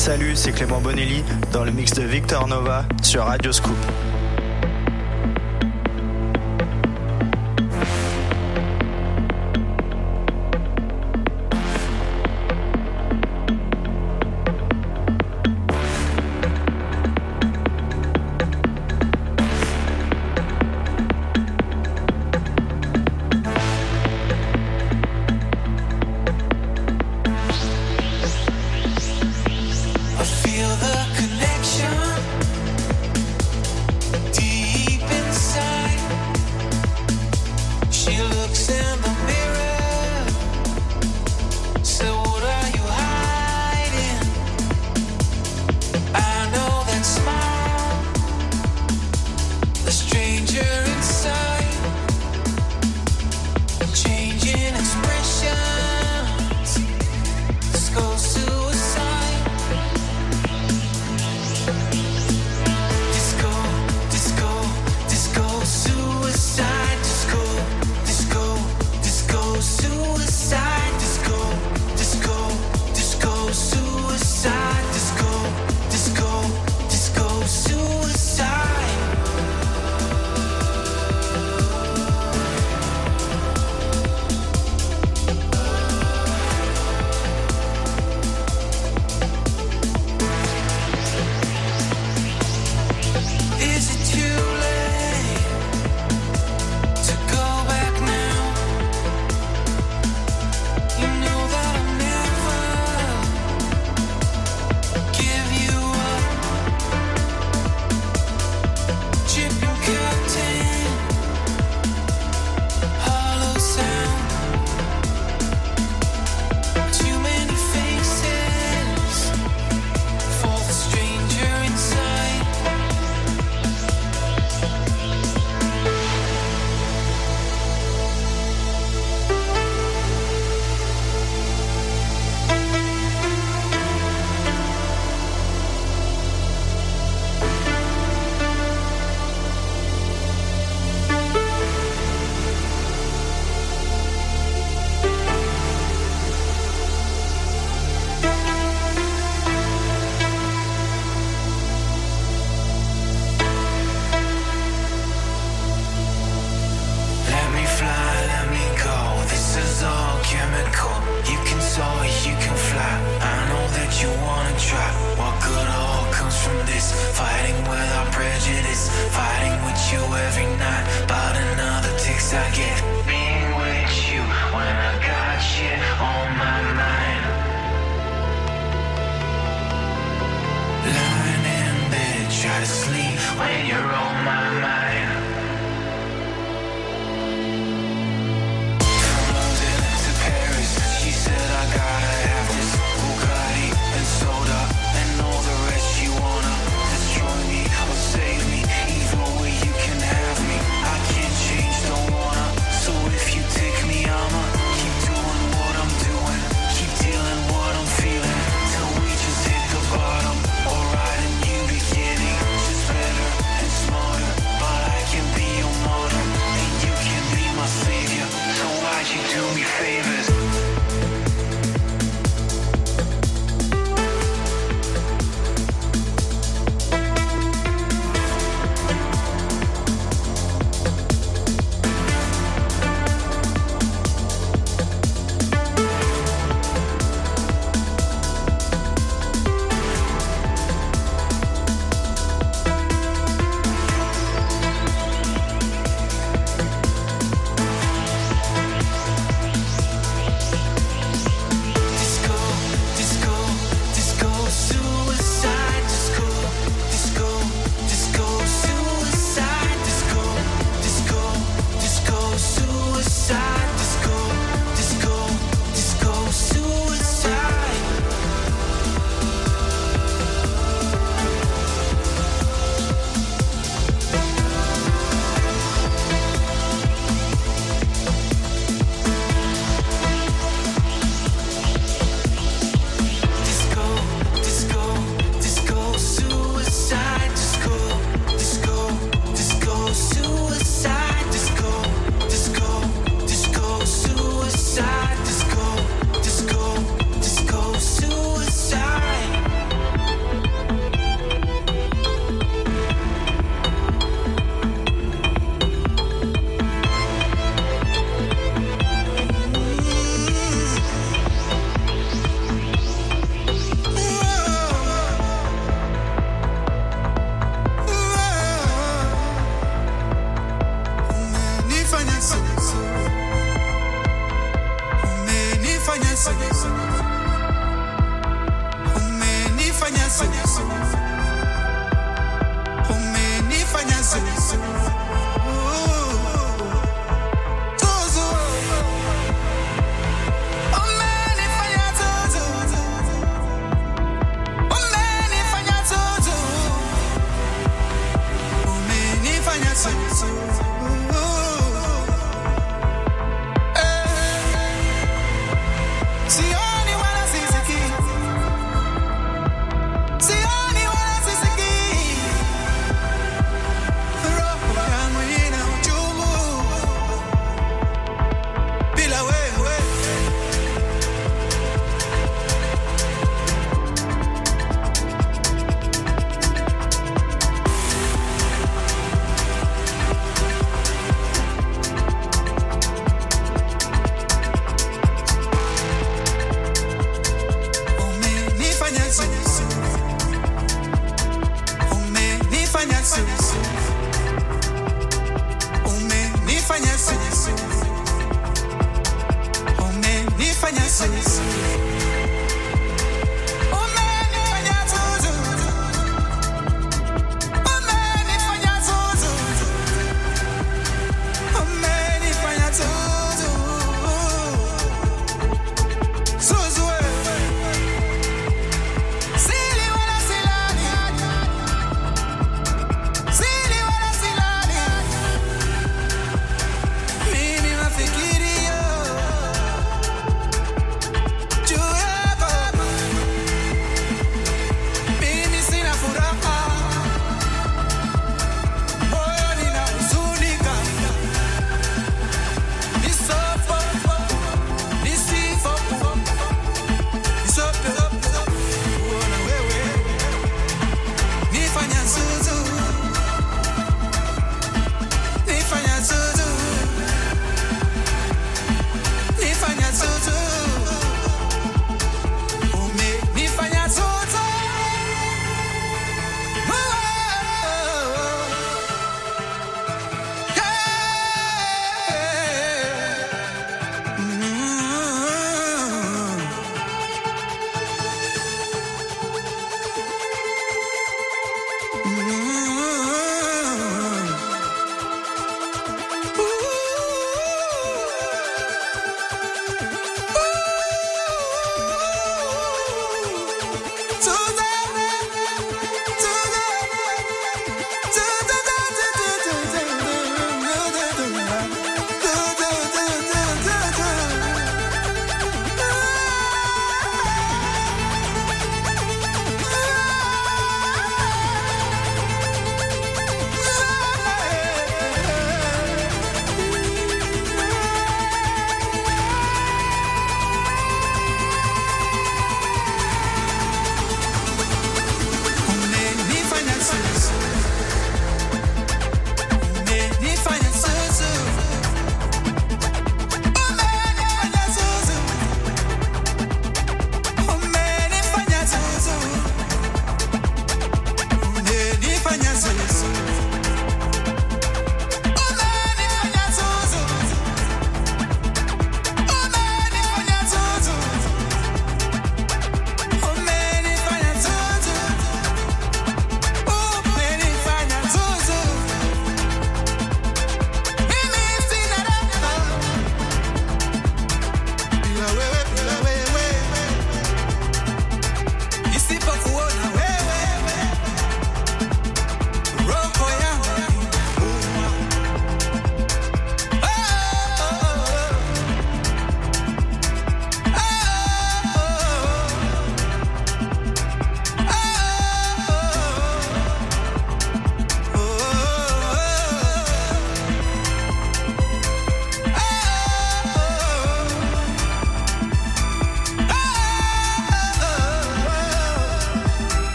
Salut, c'est Clément Bonelli dans le mix de Victor Nova sur Radio Scoop.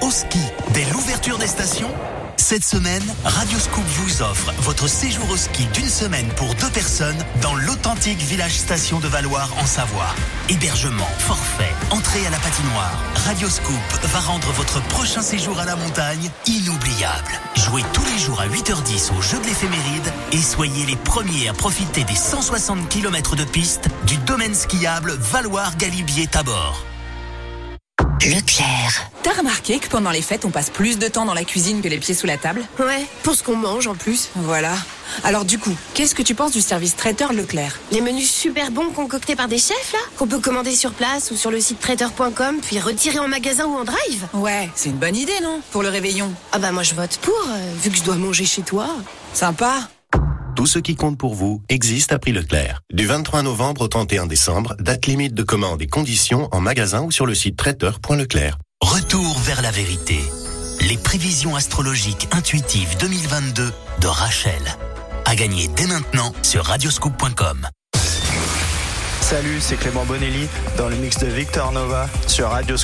Au ski dès l'ouverture des stations Cette semaine, Radioscoop vous offre votre séjour au ski d'une semaine pour deux personnes dans l'authentique village station de Valoir en Savoie. Hébergement, forfait, entrée à la patinoire. Radioscoop va rendre votre prochain séjour à la montagne inoubliable. Jouez tous les jours à 8h10 au jeu de l'éphéméride et soyez les premiers à profiter des 160 km de piste du domaine skiable Valoir-Galibier-Tabor. Leclerc. T'as remarqué que pendant les fêtes, on passe plus de temps dans la cuisine que les pieds sous la table Ouais, pour ce qu'on mange en plus. Voilà. Alors du coup, qu'est-ce que tu penses du service traiteur Leclerc? Les menus super bons concoctés par des chefs là Qu'on peut commander sur place ou sur le site traiteur.com puis retirer en magasin ou en drive Ouais, c'est une bonne idée non Pour le réveillon? Ah bah moi je vote pour, euh, vu que je dois manger chez toi. Sympa. Tout ce qui compte pour vous existe à prix Leclerc. Du 23 novembre au 31 décembre, date limite de commande et conditions en magasin ou sur le site traiteur.leclerc. Retour vers la vérité. Les prévisions astrologiques intuitives 2022 de Rachel. À gagner dès maintenant sur radioscoop.com. Salut, c'est Clément Bonelli dans le mix de Victor Nova sur Radio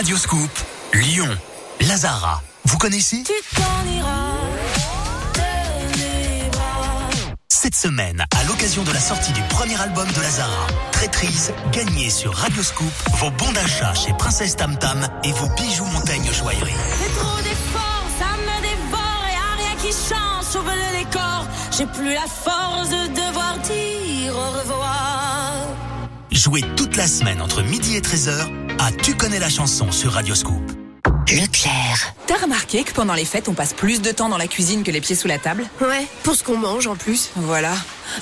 life. Radio Scoop, Lyon, Lazara. Vous connaissez Tu t'en iras. Cette semaine, à l'occasion de la sortie du premier album de Lazara, Traîtrise, gagnez sur Radio Scoop vos bons d'achat chez Princesse Tam Tam et vos bijoux Montagne Joaillerie. C'est trop d'efforts, ça me dévore et rien qui change, sauve le décor. J'ai plus la force de devoir dire au revoir. Jouez toute la semaine entre midi et 13h à Tu connais la chanson sur Radio Scoop. Leclerc. T'as remarqué que pendant les fêtes, on passe plus de temps dans la cuisine que les pieds sous la table? Ouais, pour ce qu'on mange en plus. Voilà.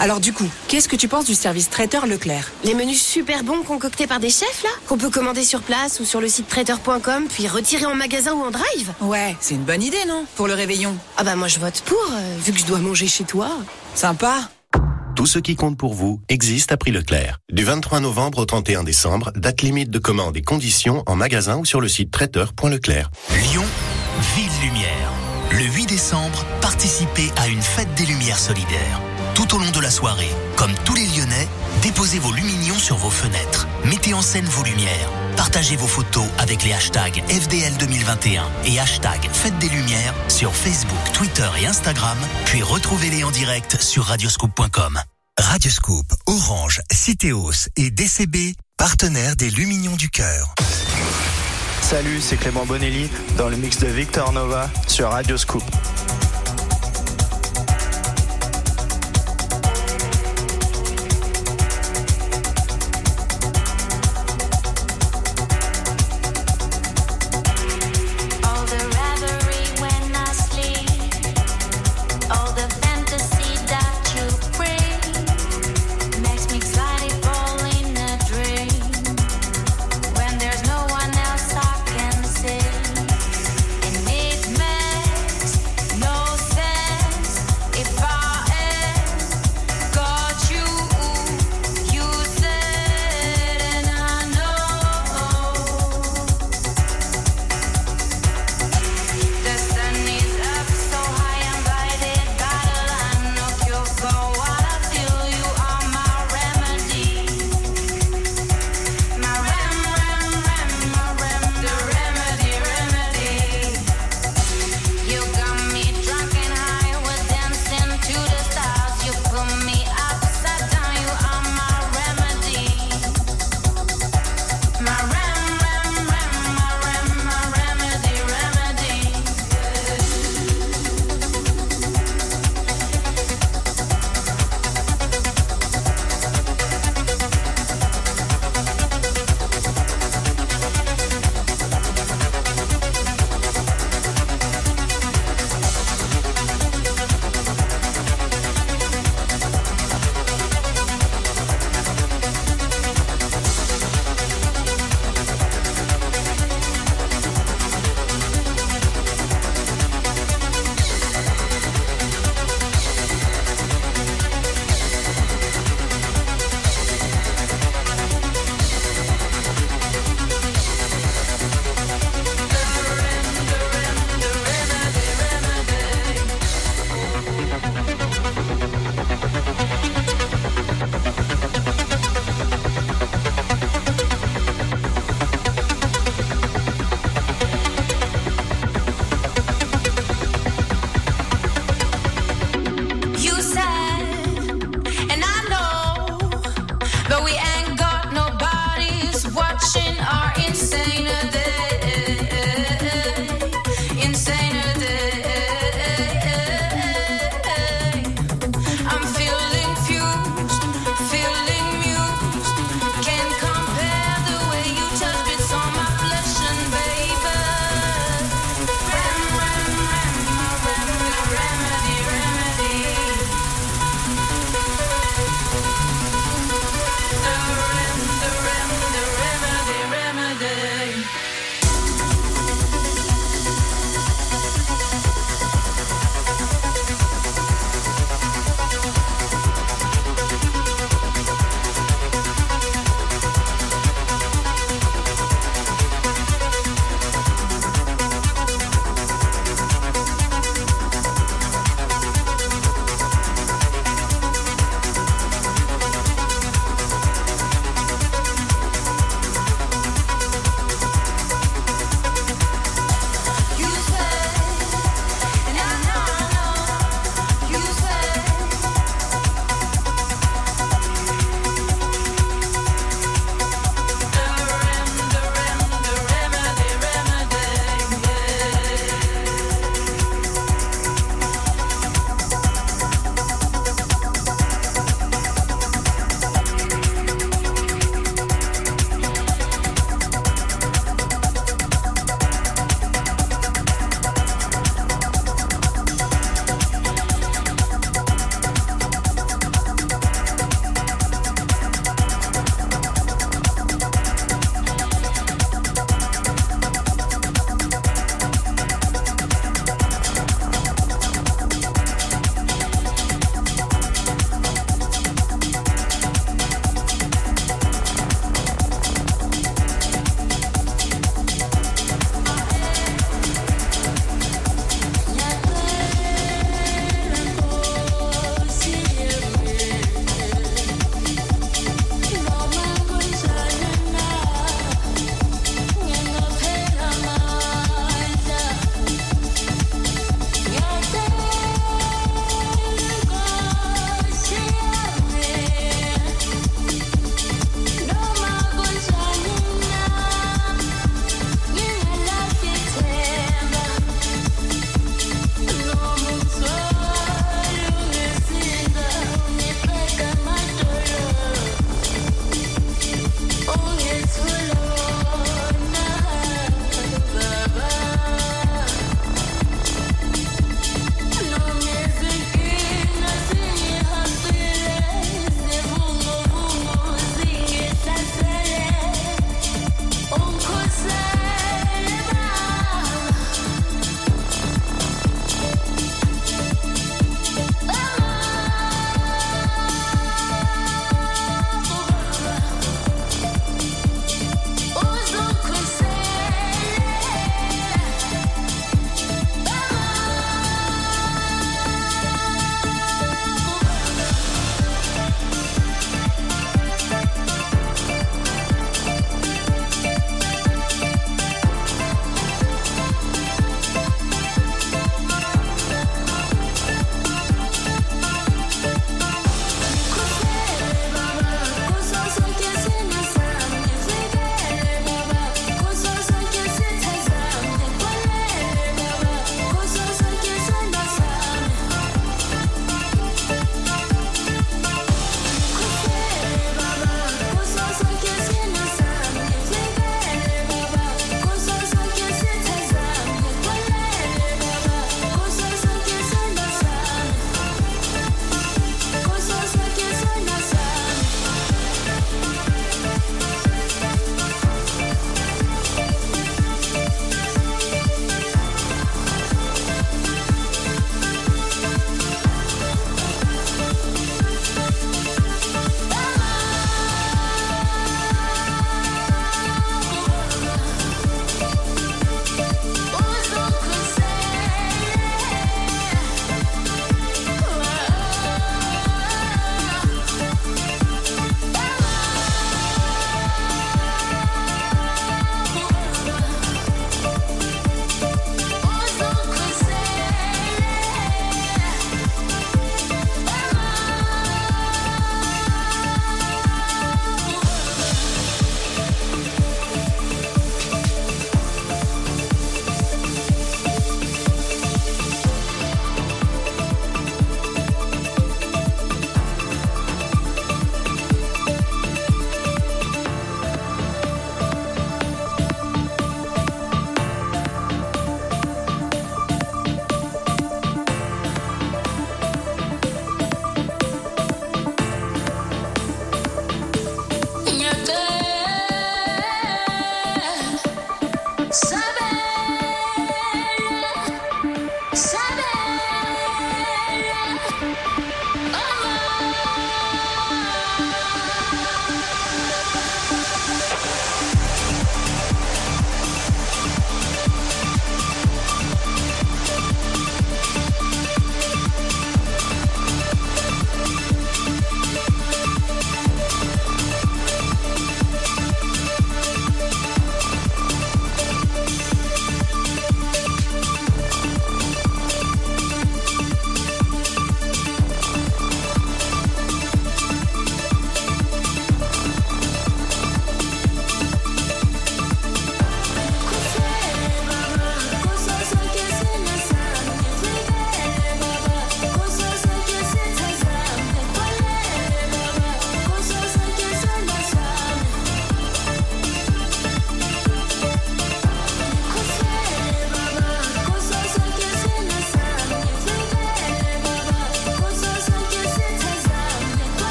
Alors du coup, qu'est-ce que tu penses du service traiteur Leclerc? Les menus super bons concoctés par des chefs là, qu'on peut commander sur place ou sur le site traiteur.com, puis retirer en magasin ou en drive. Ouais, c'est une bonne idée, non? Pour le réveillon. Ah bah moi je vote pour, euh, vu que je dois manger chez toi. Sympa. Tout ce qui compte pour vous existe à prix Leclerc. Du 23 novembre au 31 décembre, date limite de commande et conditions en magasin ou sur le site traiteur.leclerc. Lyon, Ville Lumière. Le 8 décembre, participez à une fête des Lumières solidaires. Tout au long de la soirée, comme tous les Lyonnais, déposez vos luminions sur vos fenêtres. Mettez en scène vos lumières. Partagez vos photos avec les hashtags FDL 2021 et hashtag Fête des Lumières sur Facebook, Twitter et Instagram, puis retrouvez-les en direct sur radioscoop.com. Radioscoop, Orange, Citéos et DCB, partenaires des Lumignons du Cœur. Salut, c'est Clément Bonelli dans le mix de Victor Nova sur Radio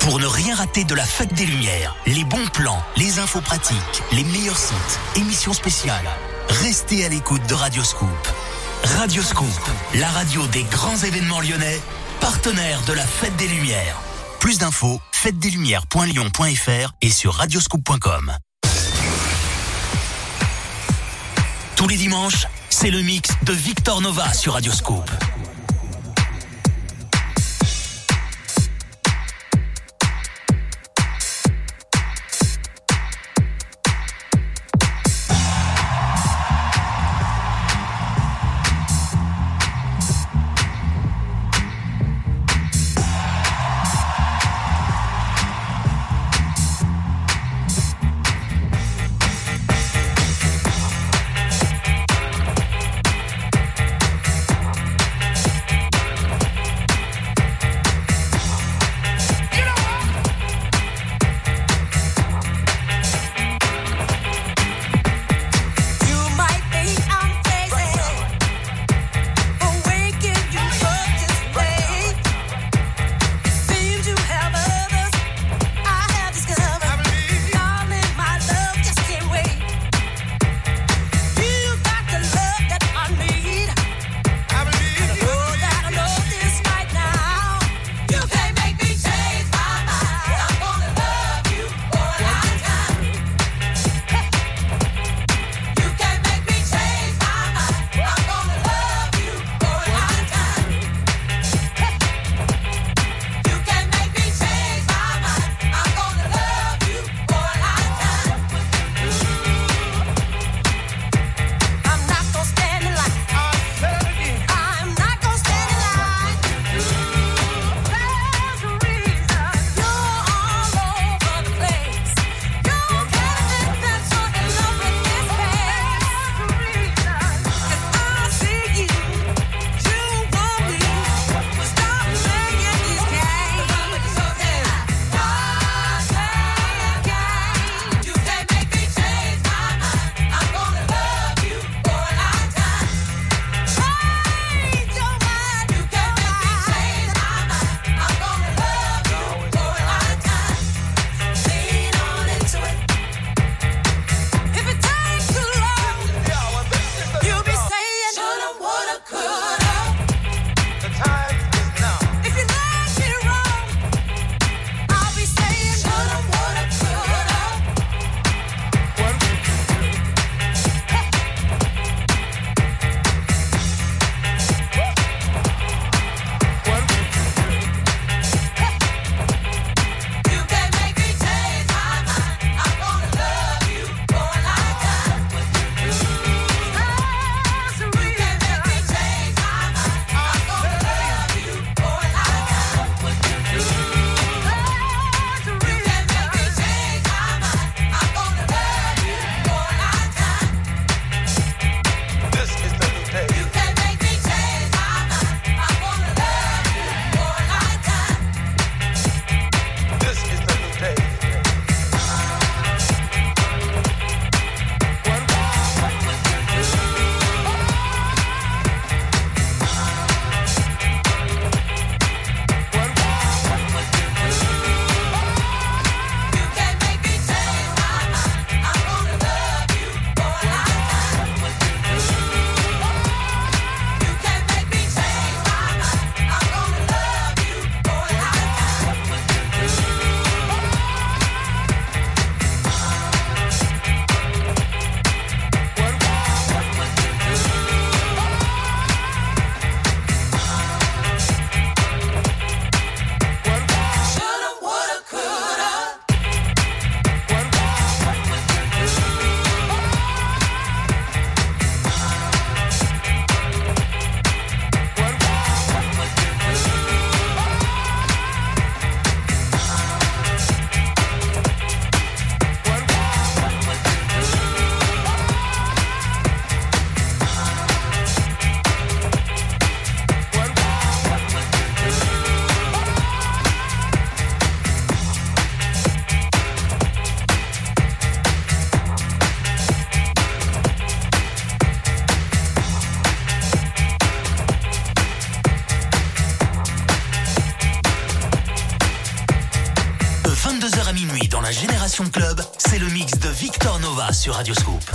Pour ne rien rater de la fête des Lumières, les bons plans, les infos pratiques, les meilleurs sites, émissions spéciales, restez à l'écoute de Radioscoop. Radioscoop, la radio des grands événements lyonnais, partenaire de la fête des Lumières. Plus d'infos, fêtedeslumières.lyon.fr et sur radioscoop.com. Tous les dimanches, c'est le mix de Victor Nova sur Radioscoop. Sur Radio Scoop.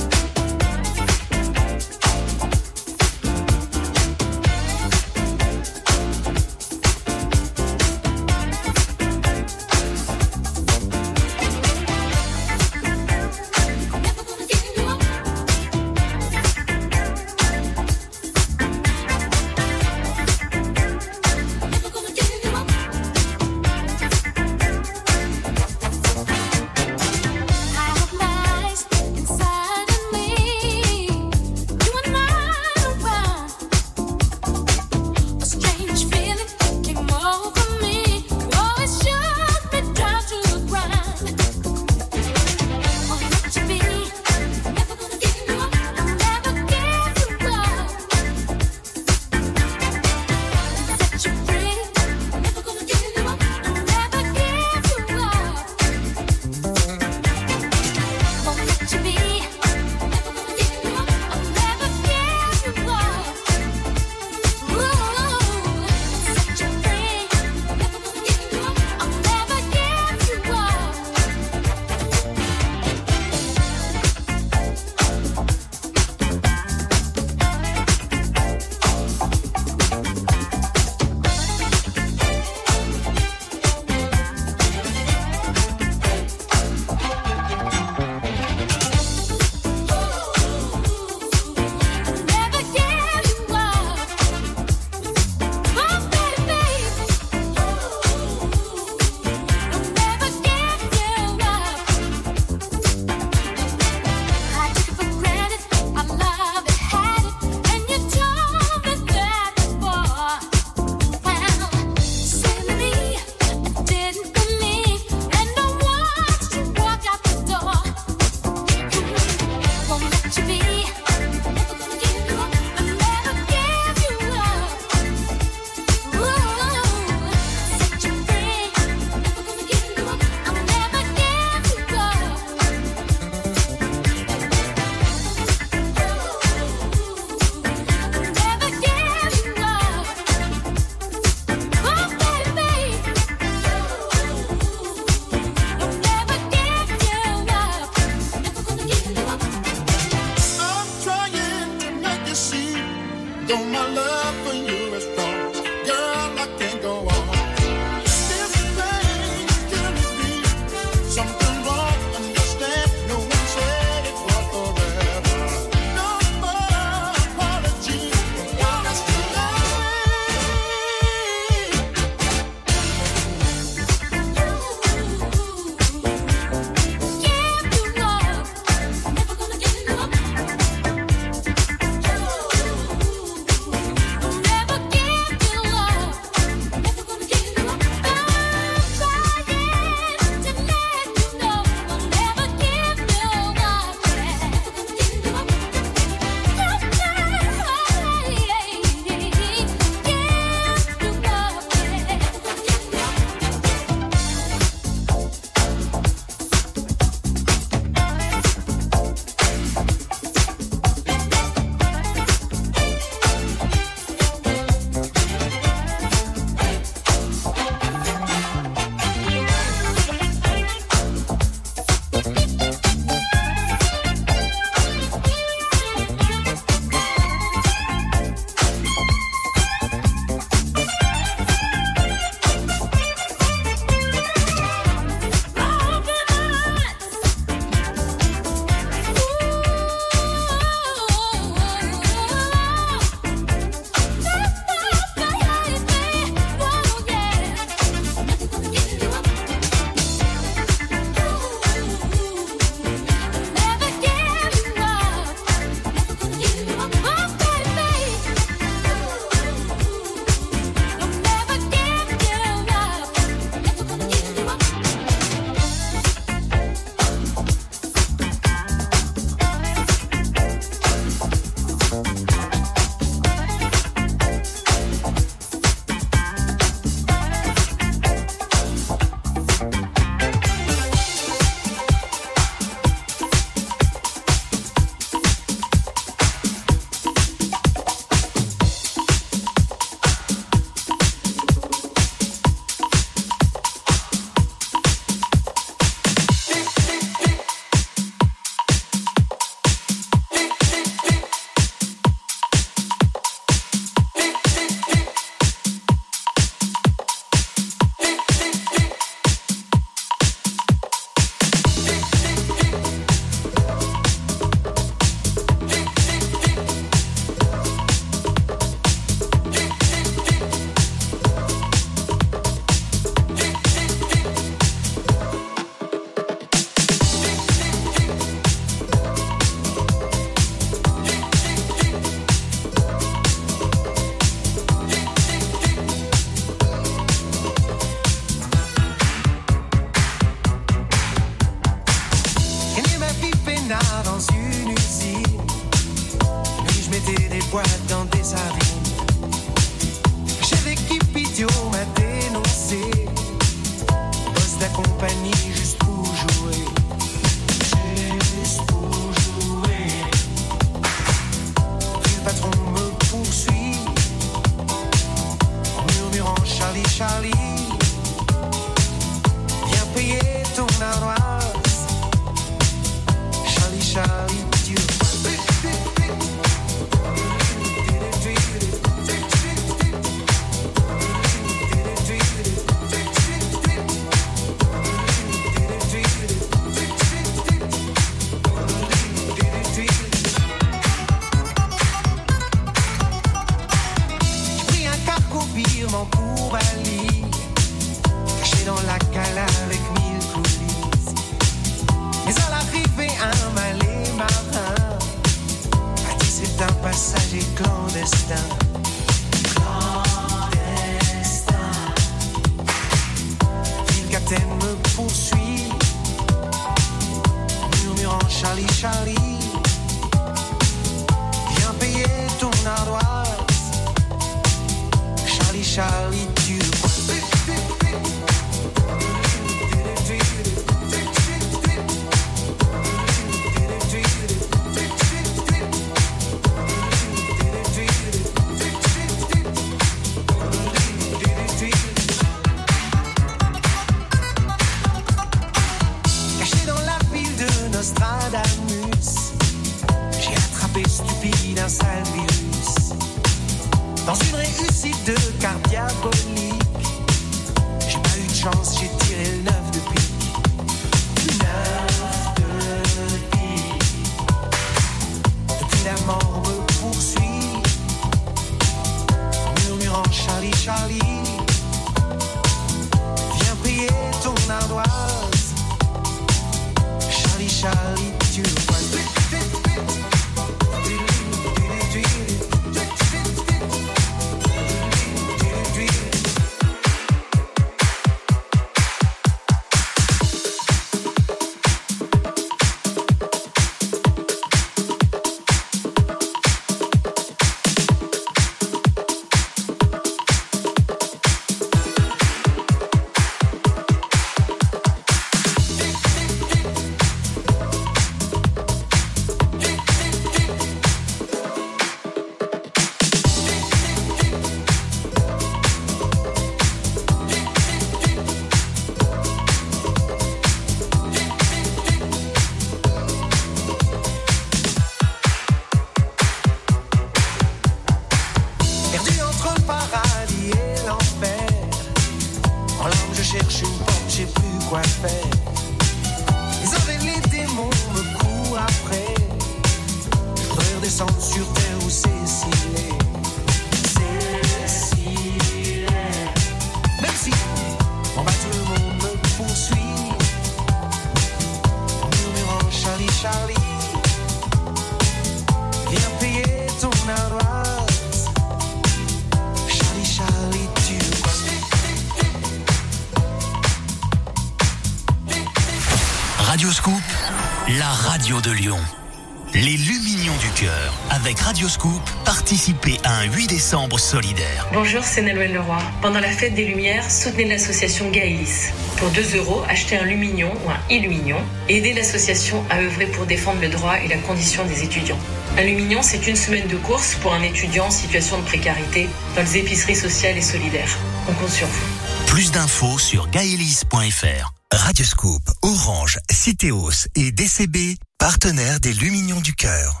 Radioscoop, participez à un 8 décembre solidaire. Bonjour, c'est Naloël Leroy. Pendant la fête des Lumières, soutenez l'association Gaélis. Pour 2 euros, achetez un lumignon ou un illumignon et aidez l'association à œuvrer pour défendre le droit et la condition des étudiants. Un lumignon, c'est une semaine de course pour un étudiant en situation de précarité dans les épiceries sociales et solidaires. On compte sur vous. Plus d'infos sur gaelis.fr. Radioscope, Orange, Citéos et DCB, partenaires des Lumignons du Cœur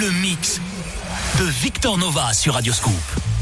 le mix de Victor Nova sur Radioscoop.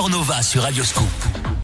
Victor sur Radio Scoop.